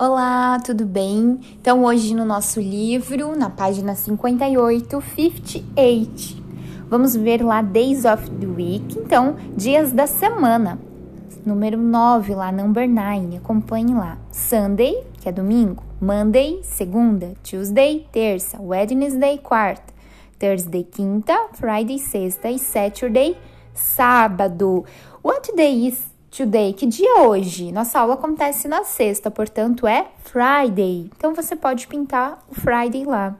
Olá, tudo bem? Então, hoje no nosso livro, na página 58, 58, vamos ver lá Days of the Week, então, dias da semana. Número 9 lá, number 9, acompanhe lá. Sunday, que é domingo, Monday, segunda, Tuesday, terça, Wednesday, quarta, Thursday, quinta, Friday, sexta e Saturday, sábado. What day is Today, que dia é hoje? Nossa aula acontece na sexta, portanto é Friday. Então você pode pintar o Friday lá.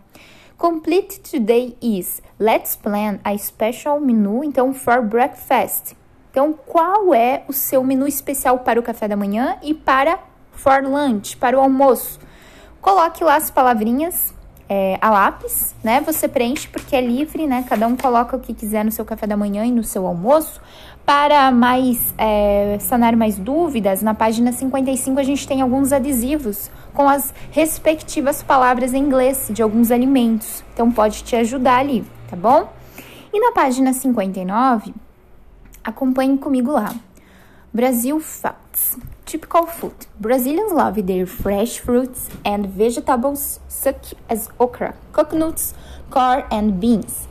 Complete today is let's plan a special menu então for breakfast. Então qual é o seu menu especial para o café da manhã e para for lunch, para o almoço? Coloque lá as palavrinhas é, a lápis, né? Você preenche porque é livre, né? Cada um coloca o que quiser no seu café da manhã e no seu almoço. Para mais é, sanar mais dúvidas, na página 55 a gente tem alguns adesivos com as respectivas palavras em inglês de alguns alimentos. Então pode te ajudar ali, tá bom? E na página 59, acompanhe comigo lá. Brasil Facts. Typical food. Brazilians love their fresh fruits and vegetables such as okra, coconuts, corn and beans.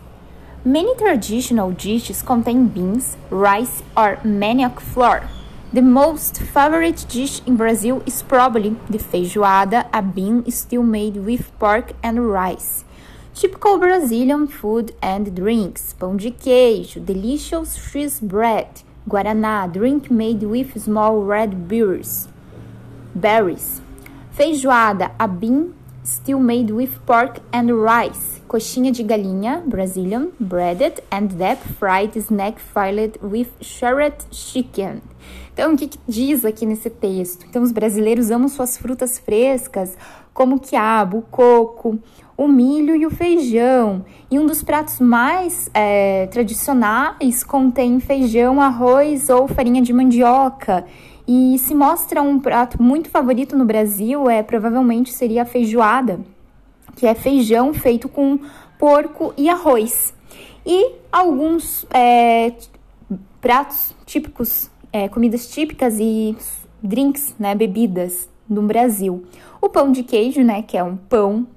Many traditional dishes contain beans, rice or manioc flour. The most favorite dish in Brazil is probably the feijoada, a bean stew made with pork and rice. Typical Brazilian food and drinks: pão de queijo, delicious cheese bread, Guaraná, drink made with small red berries. Berries. Feijoada, a bean stew made with pork and rice. Coxinha de galinha, Brazilian, breaded and deep fried snack filled with shredded chicken. Então, o que, que, diz aqui nesse texto? Então, os brasileiros amam suas frutas frescas, como quiabo, coco, o milho e o feijão. E um dos pratos mais é, tradicionais contém feijão, arroz ou farinha de mandioca. E se mostra um prato muito favorito no Brasil, é provavelmente seria a feijoada, que é feijão feito com porco e arroz. E alguns é, pratos típicos, é, comidas típicas e drinks, né, bebidas no Brasil. O pão de queijo, né, que é um pão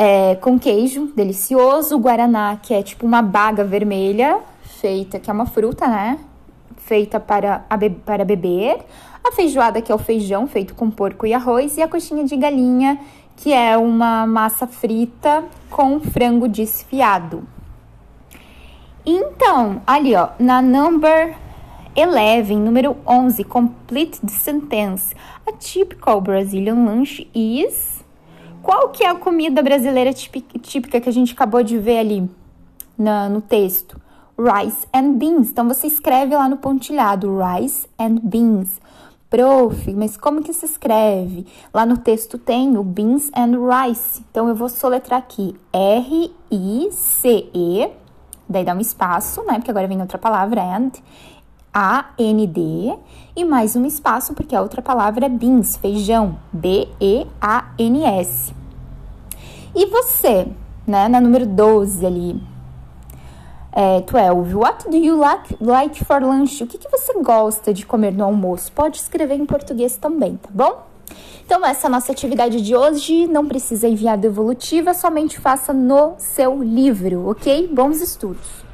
é, com queijo, delicioso. Guaraná, que é tipo uma baga vermelha, feita, que é uma fruta, né? Feita para, be para beber. A feijoada, que é o feijão feito com porco e arroz. E a coxinha de galinha, que é uma massa frita com frango desfiado. Então, ali ó, na number 11, número 11, complete the sentence. A typical Brazilian lunch is qual que é a comida brasileira típica que a gente acabou de ver ali na, no texto? Rice and beans. Então, você escreve lá no pontilhado, rice and beans. Prof, mas como que se escreve? Lá no texto tem o beans and rice. Então, eu vou soletrar aqui R-I-C-E, daí dá um espaço, né? Porque agora vem outra palavra, and. A-N-D e mais um espaço, porque a outra palavra é beans, feijão, B-E-A-N-S. E você, né, na número 12 ali, é, 12, what do you like, like for lunch? O que, que você gosta de comer no almoço? Pode escrever em português também, tá bom? Então, essa é a nossa atividade de hoje. Não precisa enviar devolutiva, somente faça no seu livro, ok? Bons estudos!